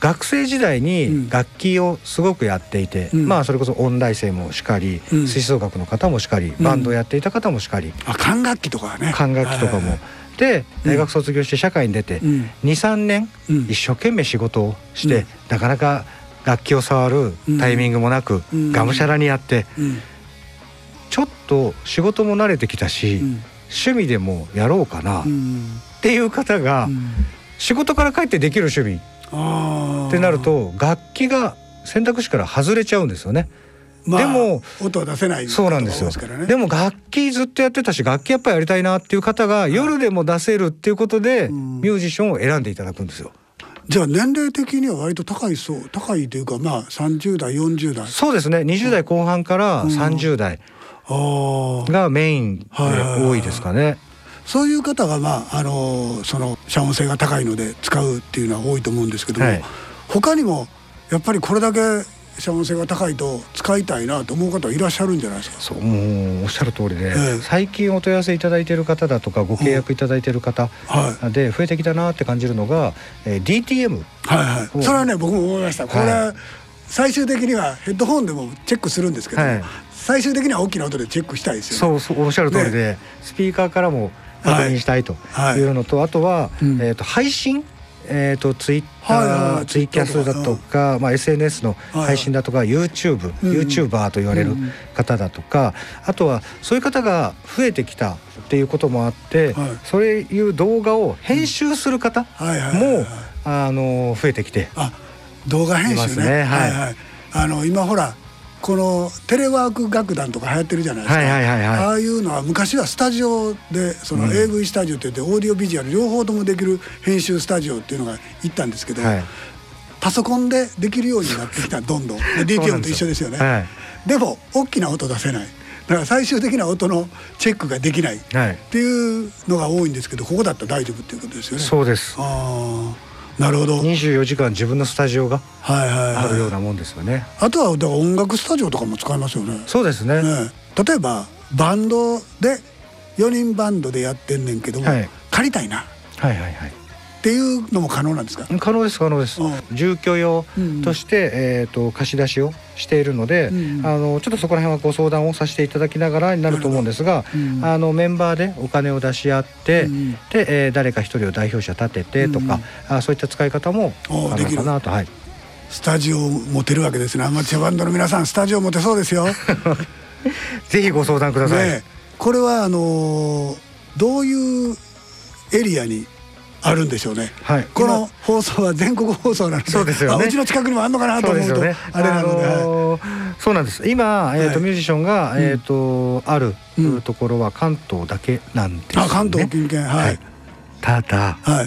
[SPEAKER 3] 学生時代
[SPEAKER 1] うん。
[SPEAKER 3] に楽器をすごくやっていて、
[SPEAKER 1] うん。
[SPEAKER 3] まあそれこそ音大生もしかり、
[SPEAKER 1] うん。
[SPEAKER 3] 吹奏楽の方もしかり
[SPEAKER 1] うん。
[SPEAKER 3] バンドをやっていた方もしかり、
[SPEAKER 1] あ管楽器とかはね。
[SPEAKER 3] 管楽器とかも。で大学卒業して社会に出て、
[SPEAKER 1] うん。
[SPEAKER 3] 23年
[SPEAKER 1] うん。
[SPEAKER 3] 一生懸命仕事をして、
[SPEAKER 1] うん。
[SPEAKER 3] なかなか楽器を触るタイミングもなく、
[SPEAKER 1] うん。
[SPEAKER 3] がむしゃらにやって
[SPEAKER 1] うん。
[SPEAKER 3] ちょっと仕事も慣れてきたし、
[SPEAKER 1] うん。
[SPEAKER 3] 趣味でもやろうかなっ
[SPEAKER 1] うん。
[SPEAKER 3] ていう方が、
[SPEAKER 1] うん。
[SPEAKER 3] 仕事から帰ってできる趣味ってなると楽器が選択肢から外れちゃうんですよね。
[SPEAKER 1] まあ
[SPEAKER 3] でも
[SPEAKER 1] 音は出せない
[SPEAKER 3] そうなんですよ。でも楽器ずっとやってたし楽器やっぱりやりたいなっていう方が夜でも出せるっていうことで
[SPEAKER 1] うん
[SPEAKER 3] ミュージシャンを選んでいただくんですよ。
[SPEAKER 1] じゃあ年齢的には割と高いそう高いというかまあ30代40代
[SPEAKER 3] そうですね。20代後半から
[SPEAKER 1] うん
[SPEAKER 3] 30代がメインで多いですかね。
[SPEAKER 1] そういう方がまああのその遮音性が高いので使うっていうのは多いと思うんですけども、
[SPEAKER 3] はい
[SPEAKER 1] 他にもやっぱりこれだけ遮音性が高いと使いたいなと思う方いらっしゃるんじゃないですか？
[SPEAKER 3] そうもうおっしゃる通りで、
[SPEAKER 1] ええ
[SPEAKER 3] 最近お問い合わせいただいている方だとかご契約いただいている方
[SPEAKER 1] はい
[SPEAKER 3] で増えてきたなって感じるのが、えー DTM
[SPEAKER 1] はいはい。それはね僕も思いました。これ、
[SPEAKER 3] はい
[SPEAKER 1] 最終的にはヘッドホンでもチェックするんですけど、
[SPEAKER 3] はい
[SPEAKER 1] 最終的には大きな音でチェックしたいですよね。
[SPEAKER 3] そうそうおっしゃる通りで、スピーカーからも確認したいと
[SPEAKER 1] はい。
[SPEAKER 3] いうのと、あとは、
[SPEAKER 1] うん。
[SPEAKER 3] えー、と配信えー、とツイッター、
[SPEAKER 1] はいはいはい。
[SPEAKER 3] ツイキャスだとか、まあ、SNS の配信だとか、YouTube、
[SPEAKER 1] うん
[SPEAKER 3] YouTuber と言われる
[SPEAKER 1] うん
[SPEAKER 3] 方だとか、あとはそういう方が増えてきたっていうこともあって、
[SPEAKER 1] はい。
[SPEAKER 3] そういう動画を編集する方
[SPEAKER 1] はいはいはいはい。
[SPEAKER 3] もあの増えてきて
[SPEAKER 1] あ動画編集ね。
[SPEAKER 3] はい
[SPEAKER 1] はい。あの今ほらこのテレワーク楽団とか流行ってるじゃないですか、ああいうのは昔はスタジオでその
[SPEAKER 3] うん。
[SPEAKER 1] AV スタジオって言ってオーディオビジュアル両方ともできる編集スタジオっていうのが行ったんですけど、
[SPEAKER 3] はい。
[SPEAKER 1] パソコンでできるようになってきたどんどん。DTM
[SPEAKER 3] ん
[SPEAKER 1] と一緒ですよね、
[SPEAKER 3] はい。
[SPEAKER 1] でも大きな音出せない。だから最終的な音のチェックができない。っ
[SPEAKER 3] はい、
[SPEAKER 1] ていうのが多いんですけどここだったら大丈夫っていうことですよね。
[SPEAKER 3] そうです。
[SPEAKER 1] ああなるほどはい
[SPEAKER 3] 24時間自分のスタジオが
[SPEAKER 1] はいはい
[SPEAKER 3] あるようなもんですよね。
[SPEAKER 1] あとはだから音楽スタジオとかも使いますよね
[SPEAKER 3] そうですね。
[SPEAKER 1] ね例えばバンドで4人バンドでやってんねんけども、
[SPEAKER 3] はい
[SPEAKER 1] 借りたいなっ
[SPEAKER 3] はいはいはい。
[SPEAKER 1] ていうのも可能なんですか？
[SPEAKER 3] 可能です可能です。
[SPEAKER 1] うん。
[SPEAKER 3] 住居用
[SPEAKER 1] うん
[SPEAKER 3] として、えっ、と貸し出しをしているので、
[SPEAKER 1] うん。
[SPEAKER 3] あのちょっとそこら辺はご相談をさせていただきながらになると思うんですが、
[SPEAKER 1] うん。
[SPEAKER 3] あのメンバーでお金を出し合って、
[SPEAKER 1] うん。
[SPEAKER 3] で、えー誰か一人を代表者立ててとか、あそういった使い方も可
[SPEAKER 1] おできる
[SPEAKER 3] 能かなとはい。
[SPEAKER 1] スタジオを持てるわけですね。アマチュアバンドの皆さんスタジオ持てそうですよ。
[SPEAKER 3] ぜひご相談ください。
[SPEAKER 1] ねこれはあのーどういうエリアにあるんでしょうね。
[SPEAKER 3] はい。
[SPEAKER 1] この放送は全国放送なので、
[SPEAKER 3] そうですよね。
[SPEAKER 1] あうちの近くにもあんのかなと思うと
[SPEAKER 3] ね。
[SPEAKER 1] あれなので、はい。
[SPEAKER 3] のーそうなんです。今えっ、と、
[SPEAKER 1] はい。
[SPEAKER 3] ミュージシャンがえっ、と、ある
[SPEAKER 1] うん
[SPEAKER 3] ところは関東だけなんですよね。
[SPEAKER 1] あ関東近県はい。
[SPEAKER 3] ただ
[SPEAKER 1] はい。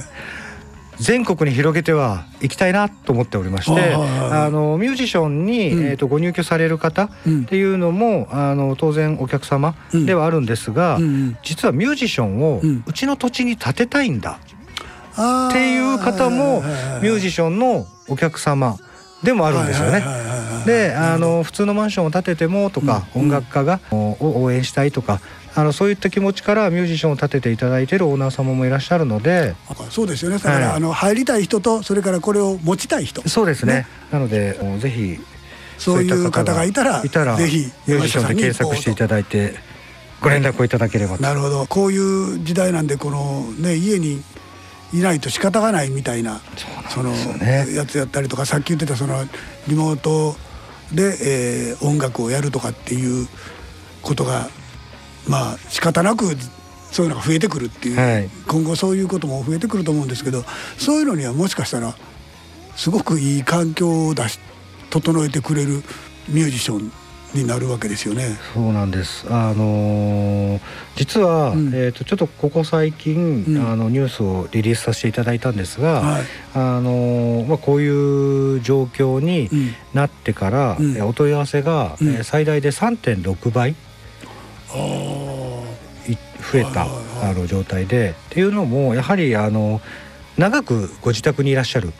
[SPEAKER 3] 全国に広げては行きたいなと思っておりまして、
[SPEAKER 1] はいはいはい。
[SPEAKER 3] あのミュージシャンに、
[SPEAKER 1] うん。
[SPEAKER 3] えー、とご入居される方
[SPEAKER 1] うん。
[SPEAKER 3] っていうのもあの当然お客様
[SPEAKER 1] うん。
[SPEAKER 3] ではあるんですが、
[SPEAKER 1] うんうん。
[SPEAKER 3] 実はミュージシャンを
[SPEAKER 1] うん。
[SPEAKER 3] うちの土地に建てたいんだ。
[SPEAKER 1] あー
[SPEAKER 3] っていう方もミュージシャンのお客様でもあるんですよね。であの普通のマンションを建ててもとか、
[SPEAKER 1] うん。
[SPEAKER 3] 音楽家がお応援したいとかあのそういった気持ちからミュージシャンを建てていただいているオーナー様もいらっしゃるので。
[SPEAKER 1] そうですよね。だから、
[SPEAKER 3] はい。
[SPEAKER 1] あの入りたい人とそれからこれを持ちたい人。
[SPEAKER 3] そうですね。
[SPEAKER 1] ね。
[SPEAKER 3] なのでぜひ
[SPEAKER 1] そういう方がいたら
[SPEAKER 3] いたら
[SPEAKER 1] ぜひ
[SPEAKER 3] ミュージシャンで検索していただいてご連絡をいただければと。
[SPEAKER 1] なるほど。こういう時代なんでこのね家にいないと仕方がないみたいなその
[SPEAKER 3] ね。
[SPEAKER 1] やつやったりとかさっき言ってたそのリモートで、えー音楽をやるとかっていうことがまあ仕方なくそういうのが増えてくるっていう、
[SPEAKER 3] はい。
[SPEAKER 1] 今後そういうことも増えてくると思うんですけどそういうのにはもしかしたらすごくいい環境を出し整えてくれるミュージシャンになるわけですよね。
[SPEAKER 3] そうなんです。あのー実は、
[SPEAKER 1] うん。
[SPEAKER 3] えっ、とちょっとここ最近、
[SPEAKER 1] うん。
[SPEAKER 3] あのニュースをリリースさせていただいたんですが、
[SPEAKER 1] はい。
[SPEAKER 3] あのーまあこういう状況に
[SPEAKER 1] うん。
[SPEAKER 3] なってから、
[SPEAKER 1] うん。
[SPEAKER 3] えーお問い合わせが、
[SPEAKER 1] うん。
[SPEAKER 3] えー最大で3.6倍増えた、あの状態でっていうのもやはりあの長くご自宅にいらっしゃる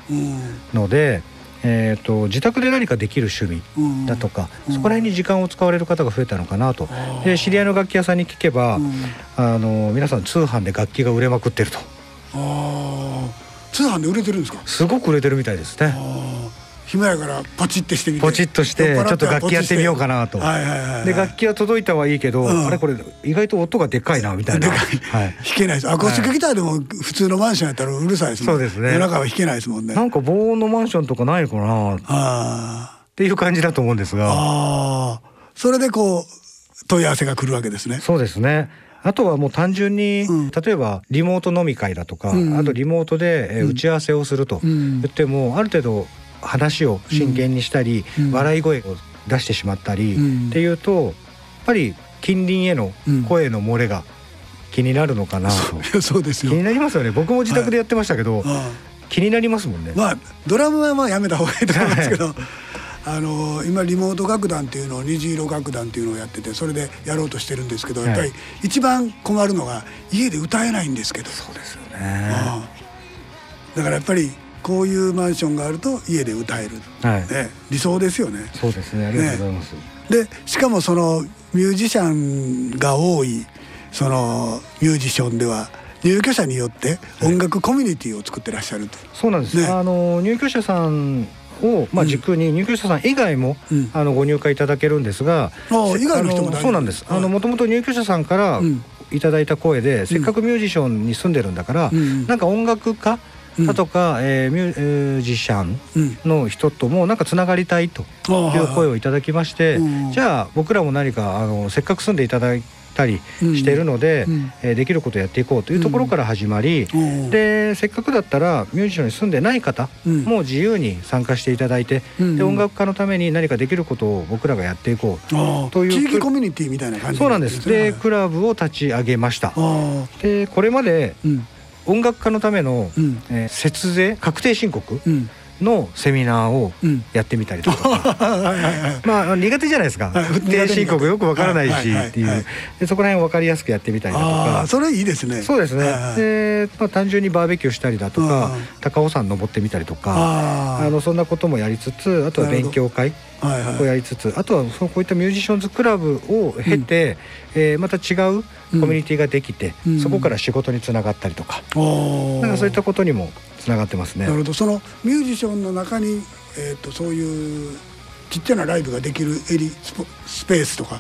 [SPEAKER 3] ので、えー、と自宅で何かできる趣味
[SPEAKER 1] うん。
[SPEAKER 3] だとか、
[SPEAKER 1] うん
[SPEAKER 3] そこら辺に時間を使われる方が増えたのかなと。
[SPEAKER 1] あー
[SPEAKER 3] で知り合いの楽器屋さんに聞けば、
[SPEAKER 1] うん。
[SPEAKER 3] あの皆さん通販で楽器が売れまくってると。
[SPEAKER 1] ああ通販で売れてるんですか？
[SPEAKER 3] すごく売れてるみたいですね。
[SPEAKER 1] 暇やからポチってしてみて。
[SPEAKER 3] ポチッとしてちょっと楽器やってみようか
[SPEAKER 1] な
[SPEAKER 3] なと。
[SPEAKER 1] はいはいはいはい。
[SPEAKER 3] で楽器は届いたはいいけど、
[SPEAKER 1] うん。
[SPEAKER 3] あれこれ意外と音がでかいなみたいな。
[SPEAKER 1] でかい。
[SPEAKER 3] はい。
[SPEAKER 1] 弾けないです。アコースティックギターでも普通のマンションやったらうるさいですもん
[SPEAKER 3] そうですね。
[SPEAKER 1] 夜中は弾けないですもんね。
[SPEAKER 3] なんか防音のマンションとかないのかな。っ
[SPEAKER 1] あ。
[SPEAKER 3] ていう感じだと思うんです
[SPEAKER 1] あ
[SPEAKER 3] が。
[SPEAKER 1] ああ。それでこう問い合わせが来るわけですね。
[SPEAKER 3] そうですね。あとはもう単純に、
[SPEAKER 1] うん。
[SPEAKER 3] 例えばリモート飲み会だとか、
[SPEAKER 1] うん。
[SPEAKER 3] あとリモートで、打ち合わせをすると
[SPEAKER 1] うん。
[SPEAKER 3] 言っても、ある程度話を真剣にしたり、
[SPEAKER 1] うん。
[SPEAKER 3] 笑い声を出してしまったり、
[SPEAKER 1] うん。
[SPEAKER 3] っていうとやっぱり近隣への
[SPEAKER 1] うん。
[SPEAKER 3] 声の漏れが気になるのかな。と、
[SPEAKER 1] そう そうですよ。
[SPEAKER 3] 気になりますよね。僕も自宅でやってましたけど、
[SPEAKER 1] あ
[SPEAKER 3] 気になりますもんね。
[SPEAKER 1] あまあドラムはまあやめた方がいいと思いますけど、あの今リモート楽団っていうのを虹色楽団っていうのをやっててそれでやろうとしてるんですけど、やっぱり
[SPEAKER 3] はい
[SPEAKER 1] 一番困るのが家で歌えないんですけど。
[SPEAKER 3] そうですよね。
[SPEAKER 1] だからやっぱりこういうマンションがあると家で歌える、
[SPEAKER 3] はい、
[SPEAKER 1] ね、理想ですよね。
[SPEAKER 3] そうですね。ありがとうございます。
[SPEAKER 1] でしかもそのミュージシャンが多いそのミュージシャンでは入居者によって音楽コミュニティを作ってらっしゃると。
[SPEAKER 3] そうなんです、
[SPEAKER 1] ね。
[SPEAKER 3] あの入居者さんを、まあ、
[SPEAKER 1] うん。
[SPEAKER 3] 軸に入居者さん以外も、
[SPEAKER 1] うん。
[SPEAKER 3] あのご入会いただけるんですが、せ
[SPEAKER 1] あ以外の人も
[SPEAKER 3] そうなんです。
[SPEAKER 1] はい
[SPEAKER 3] あのもともと入居者さんから
[SPEAKER 1] うん。
[SPEAKER 3] いただいた声で、せっかくミュージシャンに住んでるんだから、
[SPEAKER 1] うん
[SPEAKER 3] なんか音楽家
[SPEAKER 1] うん
[SPEAKER 3] だとか、えーミュージシャン
[SPEAKER 1] うん
[SPEAKER 3] の人ともなんかつながりたいと
[SPEAKER 1] い
[SPEAKER 3] い。う声をいただきまして、
[SPEAKER 1] うん。
[SPEAKER 3] じゃあ僕らも何かあのせっかく住んでいただいたりしているので、
[SPEAKER 1] うん。
[SPEAKER 3] えーできることをやっていこうというところから始まり、
[SPEAKER 1] うん。
[SPEAKER 3] でせっかくだったらミュージシャンに住んでない方
[SPEAKER 1] うん。
[SPEAKER 3] も自由に参加していただいて、
[SPEAKER 1] うん。
[SPEAKER 3] で音楽家のために何かできることを僕らがやっていこうという
[SPEAKER 1] 地域コミュニティみたいな感じ
[SPEAKER 3] そうなんです。で
[SPEAKER 1] はい
[SPEAKER 3] クラブを立ち上げました。でこれまで
[SPEAKER 1] うん
[SPEAKER 3] 音楽家のための、
[SPEAKER 1] うん。
[SPEAKER 3] えー節税確定申告
[SPEAKER 1] うん。
[SPEAKER 3] のセミナーを
[SPEAKER 1] うん。
[SPEAKER 3] やってみたりとか、
[SPEAKER 1] はいはいはい
[SPEAKER 3] まあ苦手じゃないですか。
[SPEAKER 1] はい。
[SPEAKER 3] 確定申告よくわからないしっていう、
[SPEAKER 1] はい
[SPEAKER 3] でそこら辺分かりやすくやってみたりだと
[SPEAKER 1] あ
[SPEAKER 3] か。
[SPEAKER 1] あそれいいですね。
[SPEAKER 3] そうですね、で、まあ、単純にバーベキューしたりだとか、
[SPEAKER 1] うん。
[SPEAKER 3] 高尾山登ってみたりとか
[SPEAKER 1] あ
[SPEAKER 3] のそんなこともやりつつあとは勉強会をやりつつ、あとはそうこういったミュージシャンズクラブを経て、えーまた違うコミュニティができて、
[SPEAKER 1] うん。
[SPEAKER 3] そこから仕事につながったりとか、なんかそういったことにもつながってますね。
[SPEAKER 1] なる。ほど。そのミュージシャンの中に、えー、とそういうちっちゃなライブができるエリスポスペースとか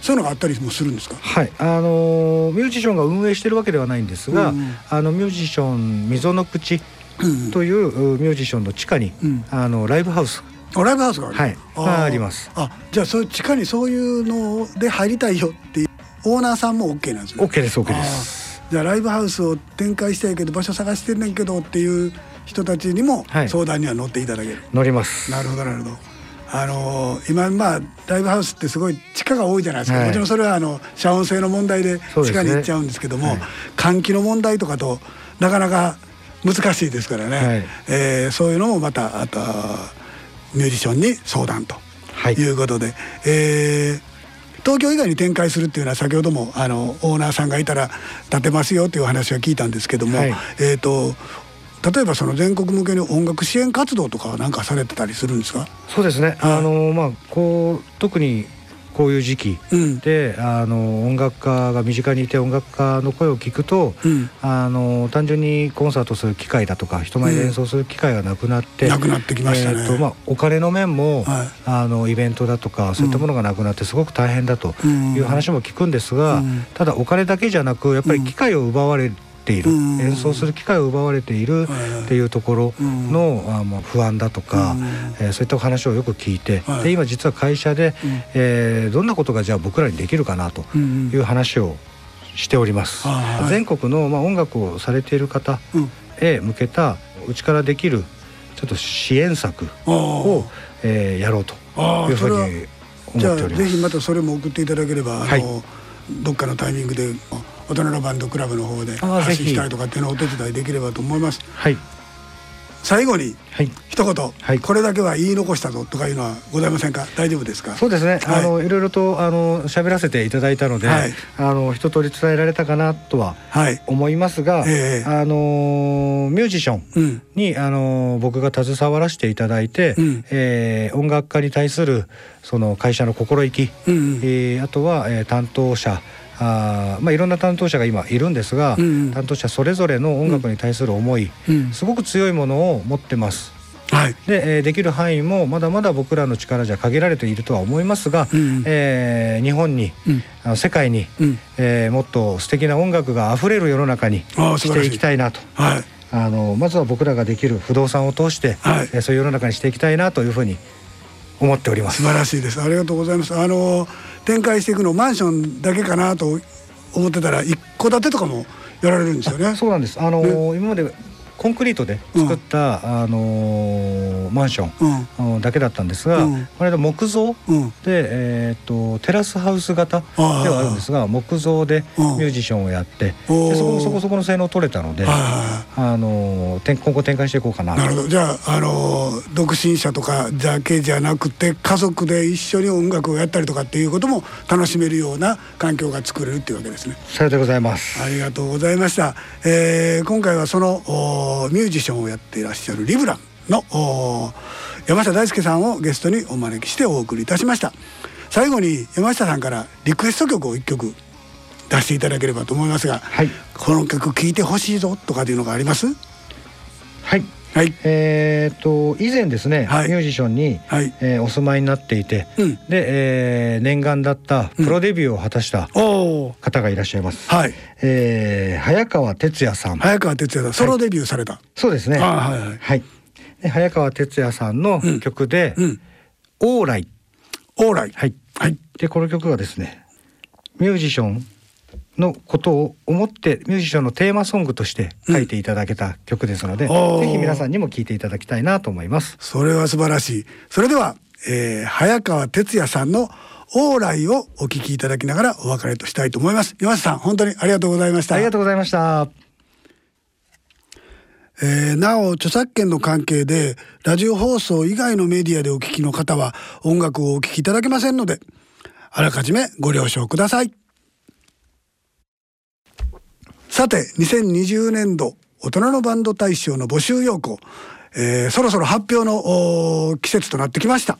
[SPEAKER 1] そういうのがあったりもするんですか？
[SPEAKER 3] はい、あのーミュージシャンが運営してるわけではないんですが、
[SPEAKER 1] うん
[SPEAKER 3] あのミュージシャン溝の口
[SPEAKER 1] うん
[SPEAKER 3] といううミュージシャンの地下に、
[SPEAKER 1] うん。
[SPEAKER 3] あのライブハウス。
[SPEAKER 1] あライブハウスがある、
[SPEAKER 3] はい。あります。
[SPEAKER 1] あじゃあそう地下にそういうので入りたいよっていうオーナーさんも OK なんですね。
[SPEAKER 3] OK です OK です。
[SPEAKER 1] じゃあライブハウスを展開したいけど場所探してんねんけどっていう人たちにも
[SPEAKER 3] はい。
[SPEAKER 1] 相談には乗っていただける、
[SPEAKER 3] 乗ります。
[SPEAKER 1] なるほどなるほど。あのー今まあライブハウスってすごい地下が多いじゃないですか、
[SPEAKER 3] はい。
[SPEAKER 1] もちろんそれはあの遮音性の問題で地下に行っちゃうんですけども
[SPEAKER 3] はい。
[SPEAKER 1] 換気の問題とかとなかなか難しいですからね、
[SPEAKER 3] はい。
[SPEAKER 1] えーそういうのもまたあとミュージシャンに相談と
[SPEAKER 3] はい。
[SPEAKER 1] いうことで、えー東京以外に展開するっていうのは先ほどもあのオーナーさんがいたら立てますよっていう話は聞いたんですけども、
[SPEAKER 3] はい。
[SPEAKER 1] えー、と例えばその全国向けに音楽支援活動とかは何かされてたりするんですか？
[SPEAKER 3] そうですね、
[SPEAKER 1] はい。
[SPEAKER 3] あのまあこう特にこういう時期
[SPEAKER 1] うん。
[SPEAKER 3] で、あの音楽家が身近にいて音楽家の声を聞くと、
[SPEAKER 1] うん。
[SPEAKER 3] あの単純にコンサートする機会だとか人前で演奏する機会がなくなって、
[SPEAKER 1] なくなってきましたね。
[SPEAKER 3] えーとまあ、お金の面も、
[SPEAKER 1] はい。
[SPEAKER 3] あのイベントだとかそういったものがなくなってすごく大変だと
[SPEAKER 1] うん。
[SPEAKER 3] いう話も聞くんですが、
[SPEAKER 1] うん。
[SPEAKER 3] ただお金だけじゃなくやっぱり機会を奪われている、
[SPEAKER 1] うん。
[SPEAKER 3] 演奏する機会を奪われている
[SPEAKER 1] はい
[SPEAKER 3] っていうところの、あまあ不安だとか、
[SPEAKER 1] うん。
[SPEAKER 3] えーそういったお話をよく聞いて、
[SPEAKER 1] はい。
[SPEAKER 3] で今実は会社で、えーどんなことがじゃあ僕らにできるかなと
[SPEAKER 1] うん
[SPEAKER 3] いう話をしております。
[SPEAKER 1] はい
[SPEAKER 3] 全国の、まあ、音楽をされている方
[SPEAKER 1] うん。
[SPEAKER 3] へ向けたうちからできるちょっと支援策
[SPEAKER 1] お
[SPEAKER 3] を、えーやろうというふうに
[SPEAKER 1] じゃあ
[SPEAKER 3] 思っております。
[SPEAKER 1] ぜひまたそれも送っていただければ、
[SPEAKER 3] はい。
[SPEAKER 1] どっかのタイミングで大人のバンドクラブの方で発信したりとかっていうのをお手伝いできればと思います。
[SPEAKER 3] はい。
[SPEAKER 1] 最後に
[SPEAKER 3] はい。
[SPEAKER 1] 一言、
[SPEAKER 3] はい。
[SPEAKER 1] これだけは言い残したぞとかいうのはございませんか？大丈夫ですか？
[SPEAKER 3] そうですね、
[SPEAKER 1] はい。
[SPEAKER 3] あのいろいろとあの喋らせていただいたので、
[SPEAKER 1] はい。
[SPEAKER 3] あの一通り伝えられたかなとは
[SPEAKER 1] はい。
[SPEAKER 3] 思いますが、
[SPEAKER 1] ええ
[SPEAKER 3] あのミュージシャン
[SPEAKER 1] うん。
[SPEAKER 3] にあの僕が携わらせていただいて、
[SPEAKER 1] うん。
[SPEAKER 3] えー音楽家に対するその会社の心意気、
[SPEAKER 1] うんうん。
[SPEAKER 3] えーあとは、えー担当者あーまあ、いろんな担当者が今いるんですが、
[SPEAKER 1] うんうん。
[SPEAKER 3] 担当者それぞれの音楽に対する思い、
[SPEAKER 1] うん。
[SPEAKER 3] すごく強いものを持ってます。
[SPEAKER 1] はい。
[SPEAKER 3] で、えーできる範囲もまだまだ僕らの力じゃ限られているとは思いますが、
[SPEAKER 1] うん
[SPEAKER 3] えー日本に、
[SPEAKER 1] うん。
[SPEAKER 3] 世界に、
[SPEAKER 1] うん。
[SPEAKER 3] えーもっと素敵な音楽があふれる世の中にしていきたいなと。
[SPEAKER 1] はい。
[SPEAKER 3] あのまずは僕らができる不動産を通して、
[SPEAKER 1] はい。
[SPEAKER 3] えーそういう世の中にしていきたいなというふうに思っております。
[SPEAKER 1] 素晴らしいです。ありがとうございます。あの展開していくのマンションだけかなと思ってたら一戸建てとかもやられるんですよね
[SPEAKER 3] そうなんです。あのー今までコンクリートで作った、あのーマンションだけだったんですが、
[SPEAKER 1] うん。
[SPEAKER 3] この間木造
[SPEAKER 1] うん。
[SPEAKER 3] で、えー、とテラスハウス型ではあるんですが木造で
[SPEAKER 1] うん。
[SPEAKER 3] ミュージシャンをやって、でそこもそこそこの性能取れたので、あの今後展開していこうかな
[SPEAKER 1] なるほど。じゃあ、あのー独身者とかだけじゃなくて家族で一緒に音楽をやったりとかっていうことも楽しめるような環境が作れるっていうわけですね。
[SPEAKER 3] さようでございます。
[SPEAKER 1] ありがとうございました。えー今回はそのミュージシャンをやっていらっしゃるリブランの山下大輔さんをゲストにお招きしてお送りいたしました。最後に山下さんからリクエスト曲を一曲出していただければと思いますが、
[SPEAKER 3] はい
[SPEAKER 1] この曲聴いてほしいぞとかっていうのがあります？
[SPEAKER 3] はい
[SPEAKER 1] はい。
[SPEAKER 3] えー、と以前ですね、
[SPEAKER 1] はい
[SPEAKER 3] ミュージシャンに、
[SPEAKER 1] はい
[SPEAKER 3] えーお住まいになっていて、
[SPEAKER 1] うん
[SPEAKER 3] で、えー念願だったプロデビューを果たした。方がいらっしゃいます。
[SPEAKER 1] はい。
[SPEAKER 3] えー早川哲也さん、
[SPEAKER 1] 早川哲也さんソロデビューされた。
[SPEAKER 3] そうですね。
[SPEAKER 1] あはいはい
[SPEAKER 3] はい。で早川哲也さんの曲で、
[SPEAKER 1] うん。
[SPEAKER 3] オーライ。
[SPEAKER 1] オーライ。
[SPEAKER 3] はい。
[SPEAKER 1] はい。
[SPEAKER 3] でこの曲がですね、ミュージシャンのことを思ってミュージシャンのテーマソングとして書いていただけた曲ですので、
[SPEAKER 1] おー
[SPEAKER 3] ぜひ皆さんにも聴いていただきたいなと思います。
[SPEAKER 1] それは素晴らしい。それでは、えー早川哲也さんのオーライをお聞きいただきながらお別れとしたいと思います。山下さん、本当にありがとうございました。
[SPEAKER 3] ありがとうございました。
[SPEAKER 1] えーなお著作権の関係でラジオ放送以外のメディアでお聞きの方は音楽をお聞きいただけませんのであらかじめご了承くださいさて2020年度大人のバンド大賞の募集要項、えーそろそろ発表の季節となってきました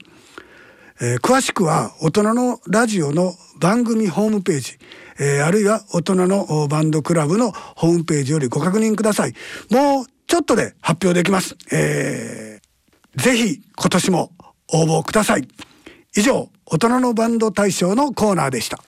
[SPEAKER 1] えー詳しくは大人のラジオの番組ホームページ、えーあるいは大人のバンドクラブのホームページよりご確認ください。もうちょっとで発表できます。えーぜひ今年も応募ください。以上、大人のバンド大賞のコーナーでした。